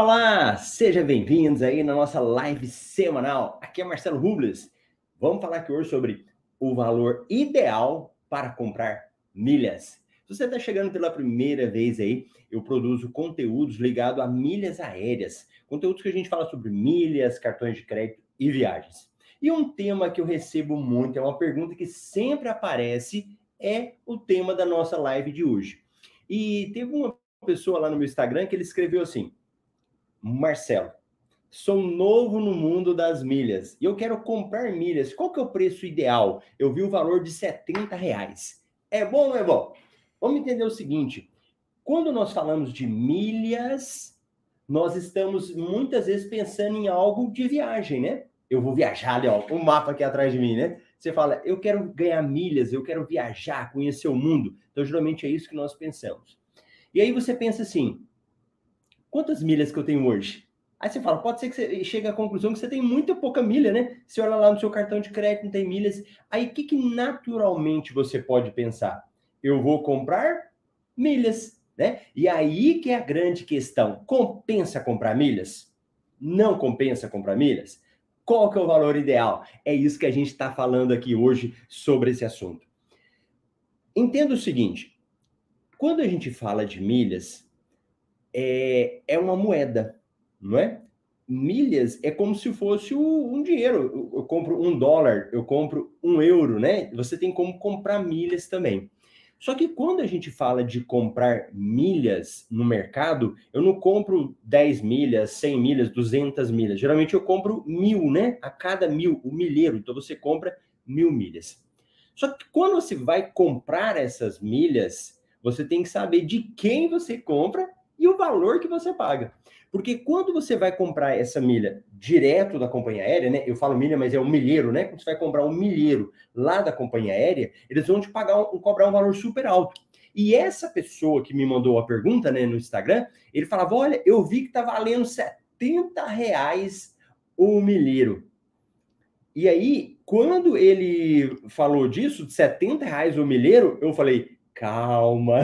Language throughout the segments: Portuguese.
Olá! Sejam bem-vindos aí na nossa live semanal. Aqui é Marcelo Rubles. Vamos falar aqui hoje sobre o valor ideal para comprar milhas. Se você está chegando pela primeira vez aí, eu produzo conteúdos ligados a milhas aéreas. Conteúdos que a gente fala sobre milhas, cartões de crédito e viagens. E um tema que eu recebo muito, é uma pergunta que sempre aparece, é o tema da nossa live de hoje. E teve uma pessoa lá no meu Instagram que ele escreveu assim: Marcelo, sou novo no mundo das milhas e eu quero comprar milhas. Qual que é o preço ideal? Eu vi o valor de 70 reais. É bom ou não é bom? Vamos entender o seguinte: quando nós falamos de milhas, nós estamos muitas vezes pensando em algo de viagem, né? Eu vou viajar, ali, ó, um mapa aqui atrás de mim, né? Você fala, eu quero ganhar milhas, eu quero viajar, conhecer o mundo. Então, geralmente é isso que nós pensamos. E aí você pensa assim: quantas milhas que eu tenho hoje? Aí você fala, pode ser que você chegue à conclusão que você tem muito pouca milha, né? Você olha lá no seu cartão de crédito, não tem milhas. Aí o que, que naturalmente você pode pensar? Eu vou comprar milhas, né? E aí que é a grande questão. Compensa comprar milhas? Não compensa comprar milhas? Qual que é o valor ideal? É isso que a gente está falando aqui hoje sobre esse assunto. Entenda o seguinte: quando a gente fala de milhas, é, é uma moeda, não é? Milhas é como se fosse um dinheiro. Eu, compro um dólar, eu compro um euro, né? Você tem como comprar milhas também. Só que quando a gente fala de comprar milhas no mercado, eu não compro 10 milhas, 100 milhas, 200 milhas. Geralmente eu compro mil, né? A cada mil, o milheiro. Então você compra mil milhas. Só que quando você vai comprar essas milhas, você tem que saber de quem você compra e o valor que você paga. Porque quando você vai comprar essa milha direto da companhia aérea, né? Eu falo milha, mas é um milheiro, né? Quando você vai comprar um milheiro lá da companhia aérea, eles vão te pagar um, cobrar um valor super alto. E essa pessoa que me mandou a pergunta, né, no Instagram, ele falava: olha, eu vi que tá valendo 70 reais o milheiro. E aí, quando ele falou disso, de 70 reais o milheiro, eu falei, calma.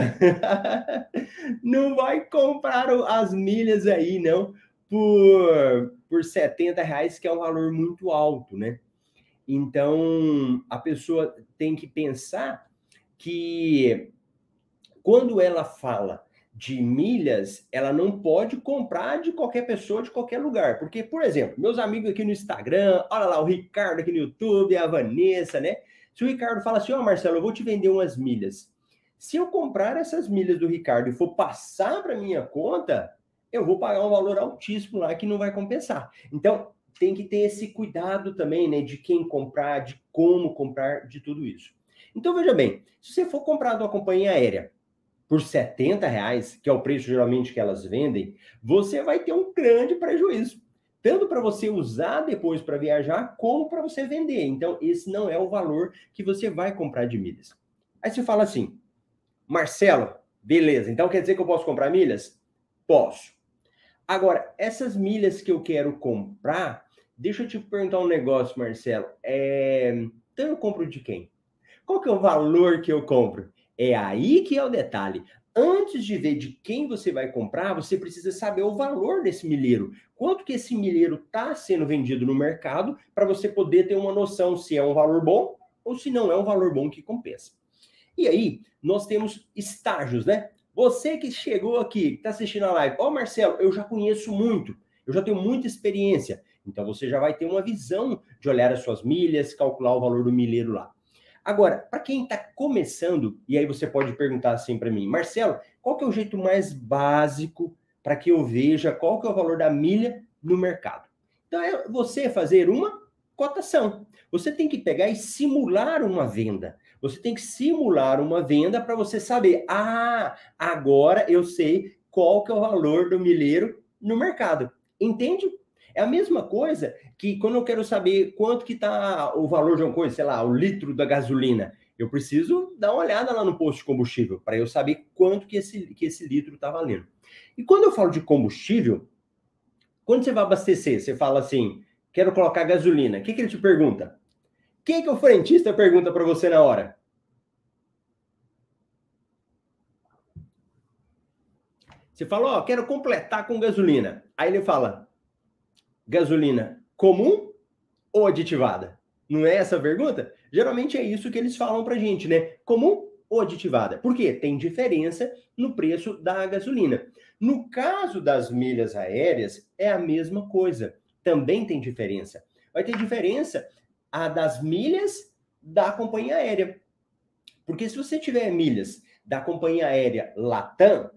não vai comprar as milhas aí, não, por, por 70 reais, que é um valor muito alto, né? Então, a pessoa tem que pensar que quando ela fala de milhas, ela não pode comprar de qualquer pessoa, de qualquer lugar. Porque, por exemplo, meus amigos aqui no Instagram, olha lá, o Ricardo aqui no YouTube, a Vanessa, né? Se o Ricardo fala assim, ó, oh, Marcelo, eu vou te vender umas milhas. Se eu comprar essas milhas do Ricardo e for passar para minha conta, eu vou pagar um valor altíssimo lá que não vai compensar. Então, tem que ter esse cuidado também, né, de quem comprar, de como comprar, de tudo isso. Então, veja bem, se você for comprar de uma companhia aérea por 70 reais, que é o preço geralmente que elas vendem, você vai ter um grande prejuízo. Tanto para você usar depois para viajar, como para você vender. Então, esse não é o valor que você vai comprar de milhas. Aí você fala assim, Marcelo, beleza. Então quer dizer que eu posso comprar milhas? Posso. Agora, essas milhas que eu quero comprar, deixa eu te perguntar um negócio, Marcelo. É... Então eu compro de quem? Qual que é o valor que eu compro? É aí que é o detalhe. Antes de ver de quem você vai comprar, você precisa saber o valor desse milheiro. Quanto que esse milheiro está sendo vendido no mercado para você poder ter uma noção se é um valor bom ou se não é um valor bom que compensa. E aí, nós temos estágios, né? Você que chegou aqui, que está assistindo a live, ó, oh, Marcelo, eu já conheço muito, eu já tenho muita experiência. Então você já vai ter uma visão de olhar as suas milhas, calcular o valor do milheiro lá. Agora, para quem está começando, e aí você pode perguntar assim para mim, Marcelo, qual que é o jeito mais básico para que eu veja qual que é o valor da milha no mercado? Então é você fazer uma cotação. Você tem que pegar e simular uma venda. Você tem que simular uma venda para você saber, ah, agora eu sei qual que é o valor do milheiro no mercado. Entende? É a mesma coisa que quando eu quero saber quanto que está o valor de uma coisa, sei lá, o litro da gasolina, eu preciso dar uma olhada lá no posto de combustível para eu saber quanto que esse, que esse litro está valendo. E quando eu falo de combustível, quando você vai abastecer, você fala assim, quero colocar gasolina, o que, que ele te pergunta? Quem que o frentista pergunta para você na hora? Você fala, ó, oh, quero completar com gasolina. Aí ele fala, gasolina comum ou aditivada? Não é essa a pergunta? Geralmente é isso que eles falam pra gente, né? Comum ou aditivada? Por quê? Tem diferença no preço da gasolina. No caso das milhas aéreas, é a mesma coisa. Também tem diferença. Vai ter diferença a das milhas da companhia aérea. Porque se você tiver milhas da companhia aérea Latam,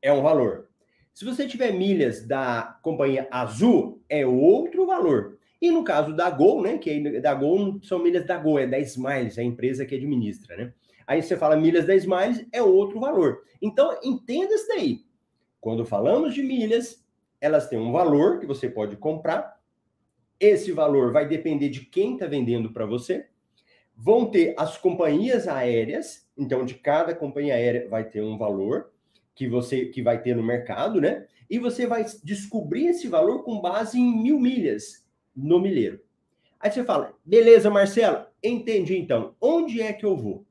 é um valor. Se você tiver milhas da companhia Azul, é outro valor. E no caso da Gol, né, que é da Gol são milhas da Gol, é da Smiles, é a empresa que administra, né? Aí você fala milhas da Smiles, é outro valor. Então, entenda isso daí. Quando falamos de milhas, elas têm um valor que você pode comprar. Esse valor vai depender de quem está vendendo para você. Vão ter as companhias aéreas, então de cada companhia aérea vai ter um valor que você que vai ter no mercado, né? E você vai descobrir esse valor com base em mil milhas no milheiro. Aí você fala, beleza, Marcelo, entendi então. Onde é que eu vou?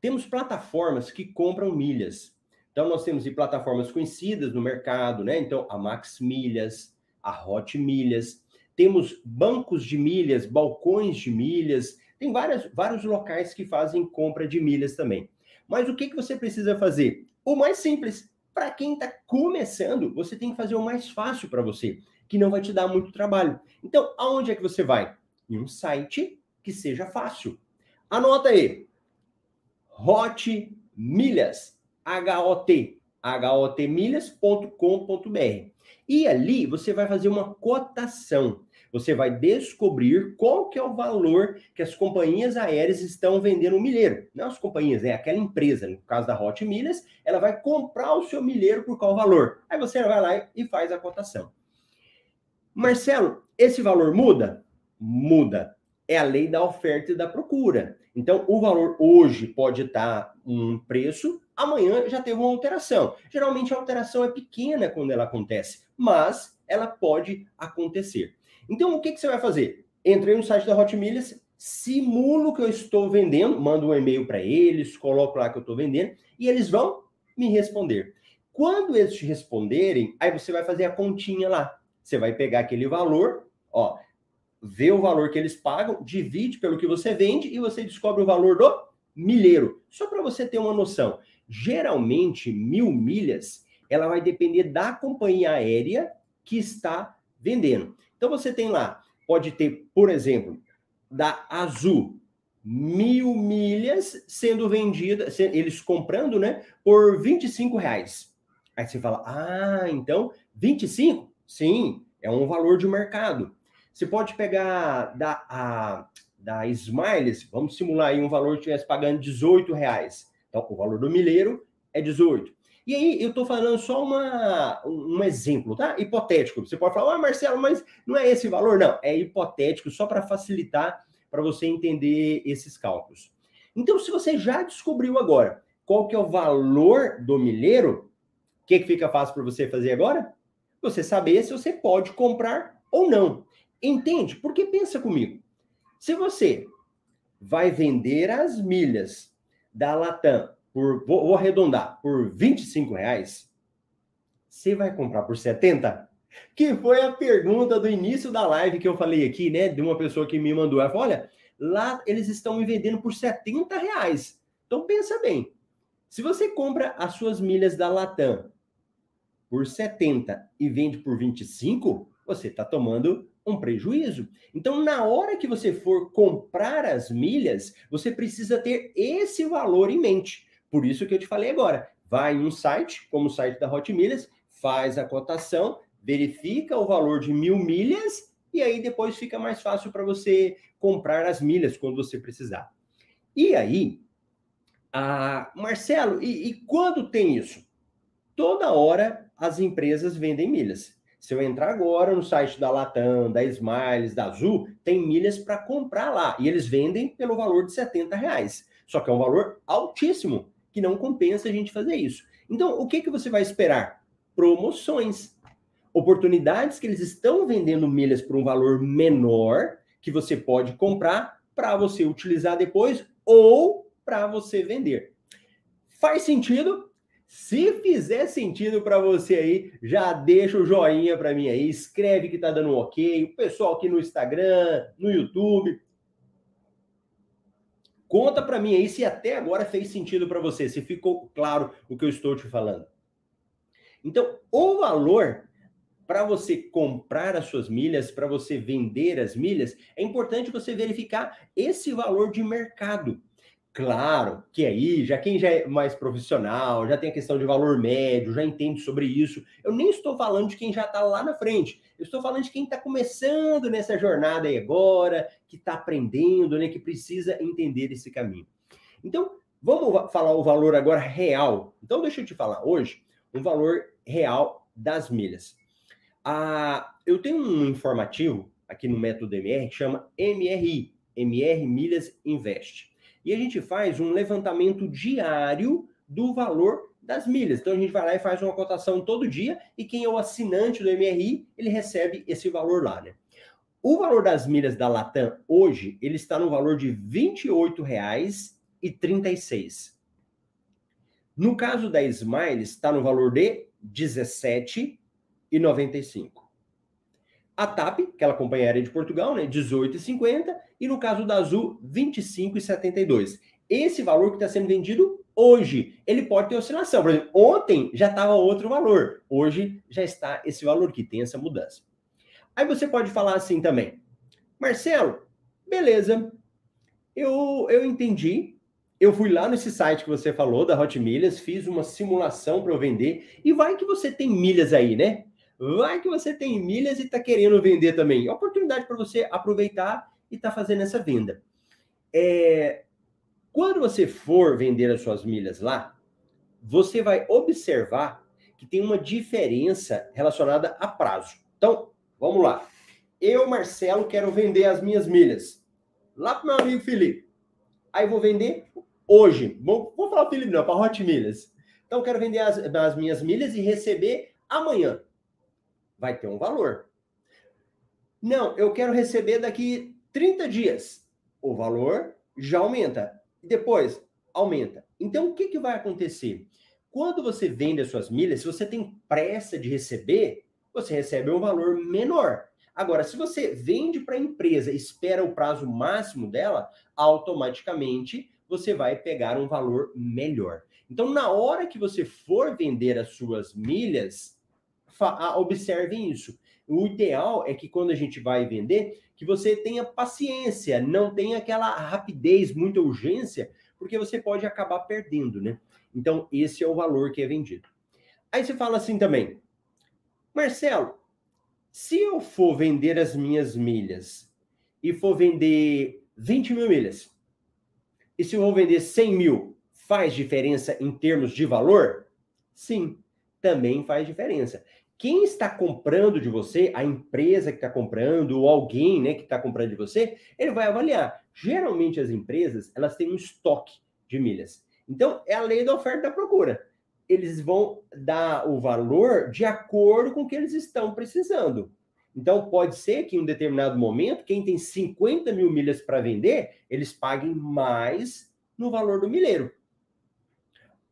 Temos plataformas que compram milhas. Então, nós temos plataformas conhecidas no mercado, né? Então, a Max Milhas, a Hot Milhas. Temos bancos de milhas, balcões de milhas. Tem várias, vários locais que fazem compra de milhas também. Mas o que, que você precisa fazer? O mais simples. Para quem está começando, você tem que fazer o mais fácil para você, que não vai te dar muito trabalho. Então, aonde é que você vai? Em um site que seja fácil. Anota aí. Hot Milhas. H-O-T, hotmilhas.com.br. E ali você vai fazer uma cotação. Você vai descobrir qual que é o valor que as companhias aéreas estão vendendo o milheiro. Não as companhias, é aquela empresa, no caso da Hot Milhas, ela vai comprar o seu milheiro por qual valor. Aí você vai lá e faz a cotação. Marcelo, esse valor muda? Muda. É a lei da oferta e da procura. Então, o valor hoje pode estar um preço, amanhã já teve uma alteração. Geralmente a alteração é pequena quando ela acontece, mas ela pode acontecer. Então, o que, que você vai fazer? Entrei no site da Hot Milhas, simulo que eu estou vendendo, mando um e-mail para eles, coloco lá que eu estou vendendo, e eles vão me responder. Quando eles te responderem, aí você vai fazer a continha lá. Você vai pegar aquele valor, ó, vê o valor que eles pagam, divide pelo que você vende e você descobre o valor do milheiro. Só para você ter uma noção. Geralmente, mil milhas, ela vai depender da companhia aérea que está vendendo. Então, você tem lá, pode ter, por exemplo, da Azul, mil milhas sendo vendidas, eles comprando, né, por 25 reais. Aí você fala, ah, então, 25? Sim, é um valor de mercado. Você pode pegar da, a, da Smiles, vamos simular aí um valor que estivesse pagando 18 reais. Então, o valor do milheiro é 18. E aí, eu estou falando só uma, um exemplo, tá? Hipotético. Você pode falar, ah, Marcelo, mas não é esse valor? Não, é hipotético, só para facilitar para você entender esses cálculos. Então, se você já descobriu agora qual que é o valor do milheiro, o que, que fica fácil para você fazer agora? Você saber se você pode comprar ou não. Entende? Porque pensa comigo. Se você vai vender as milhas da Latam por, vou, vou arredondar, por 25 reais, você vai comprar por 70? Que foi a pergunta do início da live que eu falei aqui, né? De uma pessoa que me mandou. Ela falou: olha, lá eles estão me vendendo por 70 reais. Então pensa bem. Se você compra as suas milhas da Latam por 70 e vende por 25, você está tomando um prejuízo. Então, na hora que você for comprar as milhas, você precisa ter esse valor em mente. Por isso que eu te falei agora. Vai em um site, como o site da Hot Milhas, faz a cotação, verifica o valor de mil milhas e aí depois fica mais fácil para você comprar as milhas quando você precisar. E aí, Marcelo, e, e quando tem isso? Toda hora as empresas vendem milhas. Se eu entrar agora no site da Latam, da Smiles, da Azul, tem milhas para comprar lá. E eles vendem pelo valor de 70 reais. Só que é um valor altíssimo, que não compensa a gente fazer isso. Então, o que, que você vai esperar? Promoções. Oportunidades que eles estão vendendo milhas por um valor menor, que você pode comprar para você utilizar depois ou para você vender. Faz sentido? Se fizer sentido para você aí, já deixa o joinha para mim aí, escreve que tá dando um ok. O pessoal aqui no Instagram, no YouTube, conta para mim aí se até agora fez sentido para você, se ficou claro o que eu estou te falando. Então, o valor para você comprar as suas milhas, para você vender as milhas, é importante você verificar esse valor de mercado. Claro que aí, já quem já é mais profissional, já tem a questão de valor médio, já entende sobre isso. Eu nem estou falando de quem já está lá na frente. Eu estou falando de quem está começando nessa jornada aí agora, que está aprendendo, né, que precisa entender esse caminho. Então, vamos falar o valor agora real. Então, deixa eu te falar hoje um valor real das milhas. Ah, eu tenho um informativo aqui no método MR que chama MRI, MR Milhas Invest e a gente faz um levantamento diário do valor das milhas. Então a gente vai lá e faz uma cotação todo dia e quem é o assinante do MRI, ele recebe esse valor lá, né? O valor das milhas da Latam hoje, ele está no valor de R$ 28,36. No caso da Smiles, está no valor de R$ 17,95. A TAP, que é a companhia aérea de Portugal, né, 18,50 e no caso da Azul, 25,72. Esse valor que está sendo vendido hoje, ele pode ter oscilação. Por exemplo, ontem já estava outro valor, hoje já está esse valor que tem essa mudança. Aí você pode falar assim também, Marcelo, beleza, eu, eu entendi, eu fui lá nesse site que você falou, da Hot Milhas, fiz uma simulação para eu vender, e vai que você tem milhas aí, né? Vai que você tem milhas e está querendo vender também. É oportunidade para você aproveitar e está fazendo essa venda. É, quando você for vender as suas milhas lá, você vai observar que tem uma diferença relacionada a prazo. Então, vamos lá. Eu, Marcelo, quero vender as minhas milhas lá para meu amigo Felipe. Aí vou vender hoje. Vou, vou falar Felipe, não, para Hot Milhas. Então, quero vender as, as minhas milhas e receber amanhã vai ter um valor. Não, eu quero receber daqui 30 dias. O valor já aumenta. Depois, aumenta. Então, o que, que vai acontecer? Quando você vende as suas milhas, se você tem pressa de receber, você recebe um valor menor. Agora, se você vende para a empresa, espera o prazo máximo dela, automaticamente você vai pegar um valor melhor. Então, na hora que você for vender as suas milhas, observem isso. O ideal é que quando a gente vai vender, que você tenha paciência, não tenha aquela rapidez, muita urgência, porque você pode acabar perdendo, né? Então, esse é o valor que é vendido. Aí você fala assim também, Marcelo, se eu for vender as minhas milhas e for vender 20 mil milhas, e se eu vou vender 100 mil, faz diferença em termos de valor? Sim, também faz diferença quem está comprando de você, a empresa que está comprando, ou alguém né, que está comprando de você, ele vai avaliar. Geralmente as empresas elas têm um estoque de milhas. Então é a lei da oferta e da procura. Eles vão dar o valor de acordo com o que eles estão precisando. Então pode ser que em um determinado momento, quem tem 50 mil milhas para vender, eles paguem mais no valor do milheiro.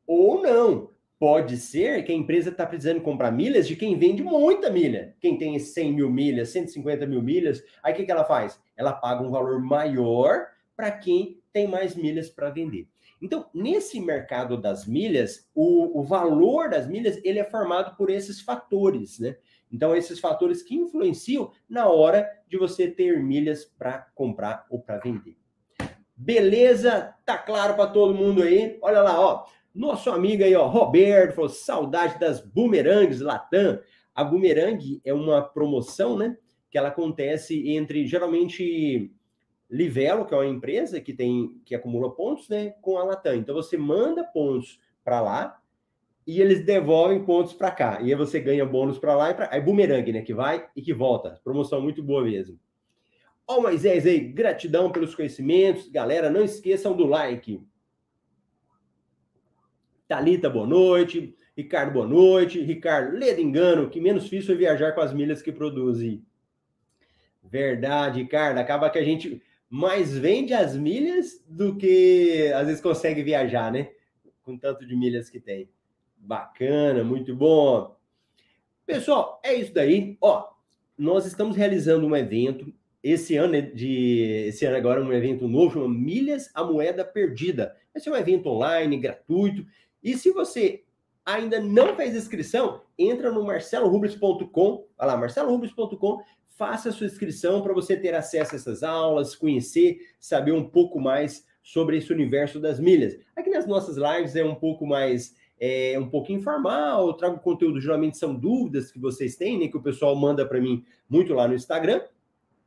Ou não Pode ser que a empresa está precisando comprar milhas de quem vende muita milha. Quem tem 100 mil milhas, 150 mil milhas, aí o que, que ela faz? Ela paga um valor maior para quem tem mais milhas para vender. Então, nesse mercado das milhas, o, o valor das milhas ele é formado por esses fatores, né? Então, esses fatores que influenciam na hora de você ter milhas para comprar ou para vender. Beleza? Tá claro para todo mundo aí? Olha lá, ó. Nosso amigo aí, ó, Roberto, falou saudade das bumerangues Latam. A bumerangue é uma promoção, né? Que ela acontece entre geralmente Livelo, que é uma empresa que tem que acumula pontos, né, com a Latam. Então você manda pontos para lá e eles devolvem pontos para cá. E aí você ganha bônus para lá e para aí bumerangue, né, que vai e que volta. Promoção muito boa mesmo. Ó, oh, Moisés aí, gratidão pelos conhecimentos. Galera, não esqueçam do like. Talita, boa noite. Ricardo, boa noite. Ricardo, lê de engano, que menos difícil é viajar com as milhas que produzem. Verdade, Ricardo. Acaba que a gente mais vende as milhas do que às vezes consegue viajar, né? Com tanto de milhas que tem. Bacana, muito bom. Pessoal, é isso daí. Ó, nós estamos realizando um evento esse ano de esse ano agora um evento novo, chama Milhas a Moeda Perdida. Esse é um evento online, gratuito. E se você ainda não fez inscrição, entra no marcelorubles.com, vai lá, marcelorubles.com, faça a sua inscrição para você ter acesso a essas aulas, conhecer, saber um pouco mais sobre esse universo das milhas. Aqui nas nossas lives é um pouco mais é um pouco informal, eu trago conteúdo, geralmente são dúvidas que vocês têm, né, que o pessoal manda para mim muito lá no Instagram.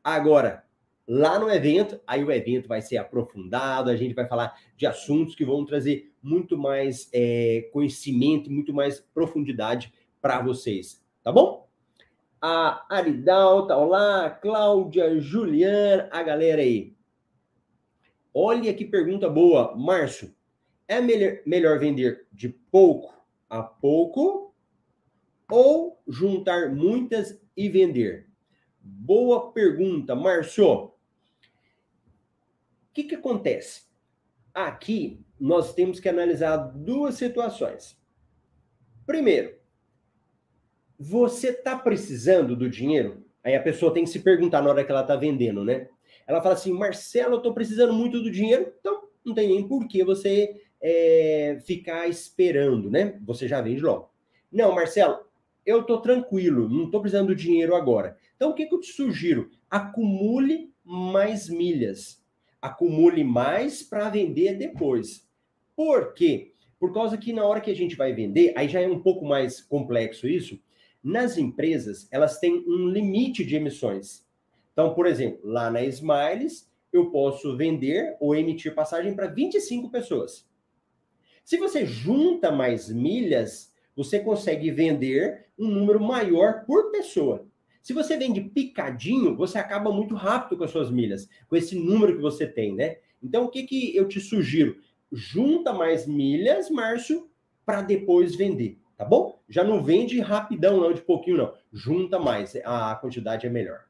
Agora, lá no evento, aí o evento vai ser aprofundado, a gente vai falar de assuntos que vão trazer muito mais é, conhecimento, muito mais profundidade para vocês, tá bom? A Aridal tá lá, Cláudia, Juliana, a galera aí. Olha que pergunta boa, Márcio. É melhor, melhor vender de pouco a pouco ou juntar muitas e vender? Boa pergunta, Márcio. O que, que acontece? Aqui nós temos que analisar duas situações. Primeiro, você está precisando do dinheiro? Aí a pessoa tem que se perguntar na hora que ela está vendendo, né? Ela fala assim, Marcelo, eu estou precisando muito do dinheiro, então não tem nem por que você é, ficar esperando, né? Você já vende logo. Não, Marcelo, eu estou tranquilo, não estou precisando do dinheiro agora. Então, o que, que eu te sugiro? Acumule mais milhas. Acumule mais para vender depois. Por quê? Por causa que na hora que a gente vai vender, aí já é um pouco mais complexo isso. Nas empresas, elas têm um limite de emissões. Então, por exemplo, lá na Smiles, eu posso vender ou emitir passagem para 25 pessoas. Se você junta mais milhas, você consegue vender um número maior por pessoa. Se você vende picadinho, você acaba muito rápido com as suas milhas, com esse número que você tem, né? Então, o que, que eu te sugiro? Junta mais milhas, Márcio, para depois vender, tá bom? Já não vende rapidão, não, de pouquinho, não. Junta mais, a quantidade é melhor.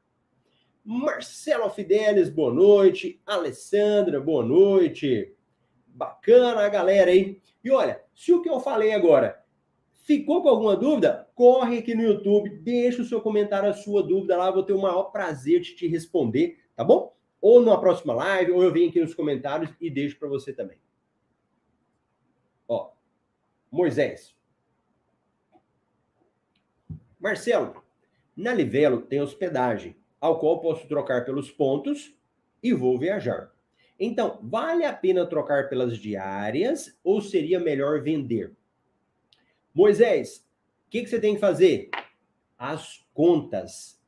Marcelo Fidelis, boa noite. Alessandra, boa noite. Bacana a galera aí. E olha, se o que eu falei agora ficou com alguma dúvida, corre aqui no YouTube, deixa o seu comentário, a sua dúvida lá, vou ter o maior prazer de te responder, tá bom? Ou numa próxima live, ou eu venho aqui nos comentários e deixo para você também. Moisés. Marcelo, na Livelo tem hospedagem, ao qual posso trocar pelos pontos e vou viajar. Então, vale a pena trocar pelas diárias ou seria melhor vender? Moisés, o que, que você tem que fazer? As contas.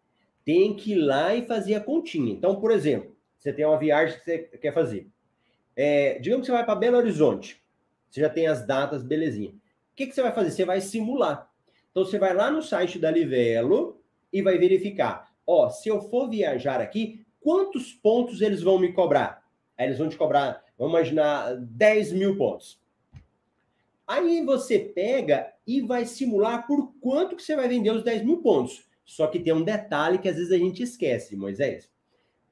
Tem que ir lá e fazer a continha. Então, por exemplo, você tem uma viagem que você quer fazer. É, digamos que você vai para Belo Horizonte. Você já tem as datas, belezinha. O que, que você vai fazer? Você vai simular. Então, você vai lá no site da Livelo e vai verificar. Ó, se eu for viajar aqui, quantos pontos eles vão me cobrar? Aí eles vão te cobrar, vamos imaginar, 10 mil pontos. Aí você pega e vai simular por quanto que você vai vender os 10 mil pontos. Só que tem um detalhe que às vezes a gente esquece, Moisés.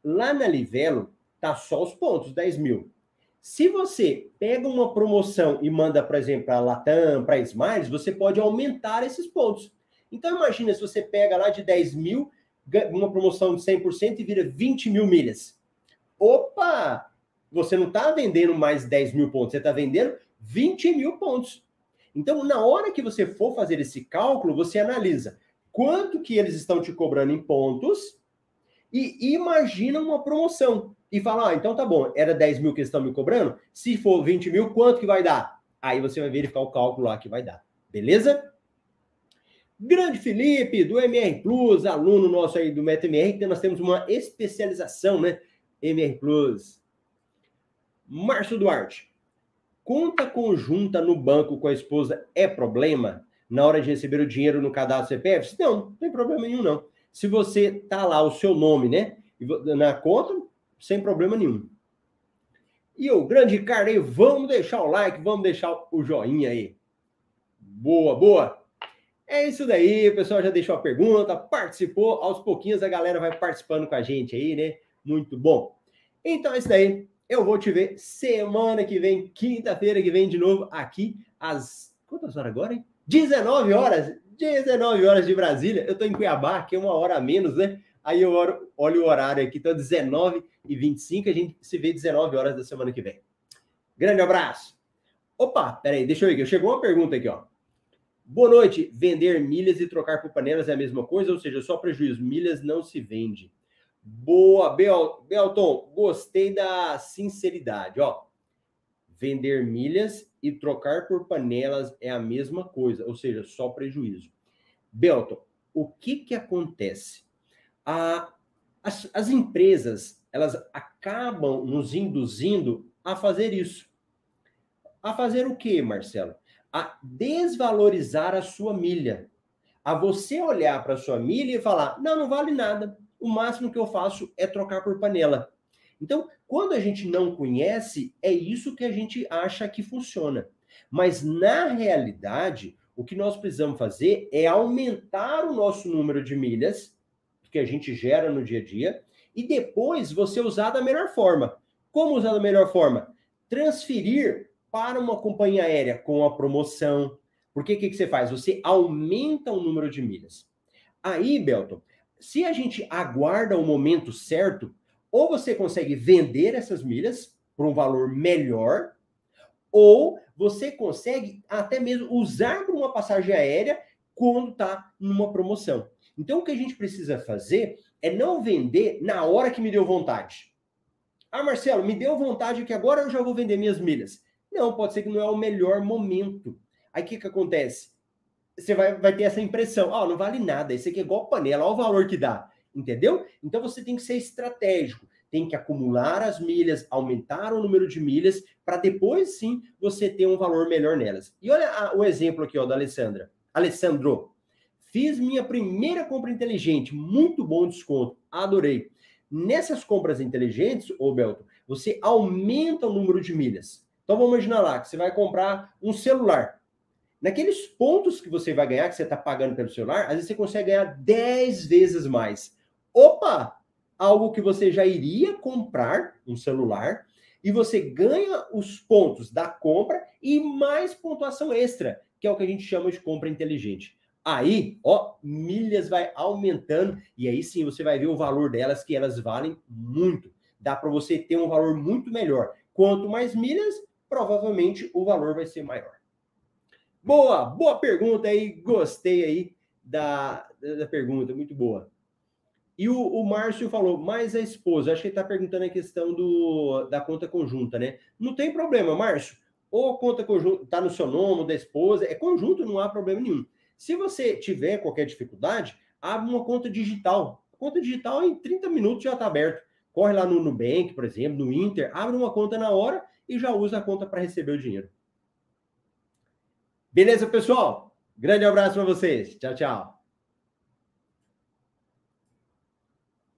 Lá na Livelo, tá só os pontos, 10 mil. Se você pega uma promoção e manda, por exemplo, para Latam, para Smiles, você pode aumentar esses pontos. Então, imagina se você pega lá de 10 mil, uma promoção de 100% e vira 20 mil milhas. Opa! você não está vendendo mais 10 mil pontos, você está vendendo 20 mil pontos. Então, na hora que você for fazer esse cálculo, você analisa quanto que eles estão te cobrando em pontos e imagina uma promoção. E fala, ah, então tá bom, era 10 mil que eles estão me cobrando, se for 20 mil, quanto que vai dar? Aí você vai verificar o cálculo lá que vai dar. Beleza? Grande Felipe, do MR Plus, aluno nosso aí do MetaMR, nós temos uma especialização, né? MR Plus. Márcio Duarte, conta conjunta no banco com a esposa é problema na hora de receber o dinheiro no cadastro CPF? Não, não tem problema nenhum, não. Se você tá lá o seu nome, né, na conta, sem problema nenhum. E o grande Ricardo aí, vamos deixar o like, vamos deixar o joinha aí. Boa, boa. É isso daí, o pessoal já deixou a pergunta, participou, aos pouquinhos a galera vai participando com a gente aí, né? Muito bom. Então é isso daí. Eu vou te ver semana que vem, quinta-feira que vem de novo, aqui às. Quantas horas agora, hein? 19 horas, 19 horas de Brasília. Eu estou em Cuiabá, que é uma hora a menos, né? Aí eu olho, o horário aqui, então 19 e 25, a gente se vê 19 horas da semana que vem. Grande abraço. Opa, peraí, deixa eu ver aqui. Chegou uma pergunta aqui, ó. Boa noite. Vender milhas e trocar por panelas é a mesma coisa? Ou seja, só prejuízo. Milhas não se vende. Boa, Bel, Belton. Gostei da sinceridade, ó. Vender milhas e trocar por panelas é a mesma coisa, ou seja, só prejuízo. Belton, o que que acontece? A, as, as empresas, elas acabam nos induzindo a fazer isso. A fazer o quê, Marcelo? A desvalorizar a sua milha. A você olhar para a sua milha e falar: não, não vale nada. O máximo que eu faço é trocar por panela. Então, quando a gente não conhece, é isso que a gente acha que funciona. Mas na realidade, o que nós precisamos fazer é aumentar o nosso número de milhas que a gente gera no dia a dia e depois você usar da melhor forma. Como usar da melhor forma? Transferir para uma companhia aérea com a promoção. Porque o que, que você faz? Você aumenta o número de milhas. Aí, Belton, se a gente aguarda o momento certo, ou você consegue vender essas milhas por um valor melhor, ou você consegue até mesmo usar para uma passagem aérea quando está numa promoção. Então, o que a gente precisa fazer é não vender na hora que me deu vontade. Ah, Marcelo, me deu vontade que agora eu já vou vender minhas milhas. Não, pode ser que não é o melhor momento. Aí o que, que acontece? Você vai, vai ter essa impressão, oh, não vale nada, isso aqui é igual panela, olha o valor que dá, entendeu? Então você tem que ser estratégico, tem que acumular as milhas, aumentar o número de milhas, para depois sim você ter um valor melhor nelas. E olha a, o exemplo aqui ó, da Alessandra. Alessandro, fiz minha primeira compra inteligente, muito bom desconto, adorei. Nessas compras inteligentes, ô Belton, você aumenta o número de milhas. Então vamos imaginar lá que você vai comprar um celular. Naqueles pontos que você vai ganhar, que você está pagando pelo celular, às vezes você consegue ganhar 10 vezes mais. Opa! Algo que você já iria comprar, um celular, e você ganha os pontos da compra e mais pontuação extra, que é o que a gente chama de compra inteligente. Aí, ó, milhas vai aumentando e aí sim você vai ver o valor delas que elas valem muito. Dá para você ter um valor muito melhor. Quanto mais milhas, provavelmente o valor vai ser maior. Boa, boa pergunta aí, gostei aí da, da pergunta, muito boa. E o, o Márcio falou, mais a esposa, acho que ele está perguntando a questão do, da conta conjunta, né? Não tem problema, Márcio. Ou conta conjunta está no seu nome, da esposa, é conjunto, não há problema nenhum. Se você tiver qualquer dificuldade, abre uma conta digital. A conta digital, em 30 minutos, já está aberto. Corre lá no Nubank, por exemplo, no Inter, abre uma conta na hora e já usa a conta para receber o dinheiro. Beleza, pessoal? Grande abraço para vocês. Tchau, tchau.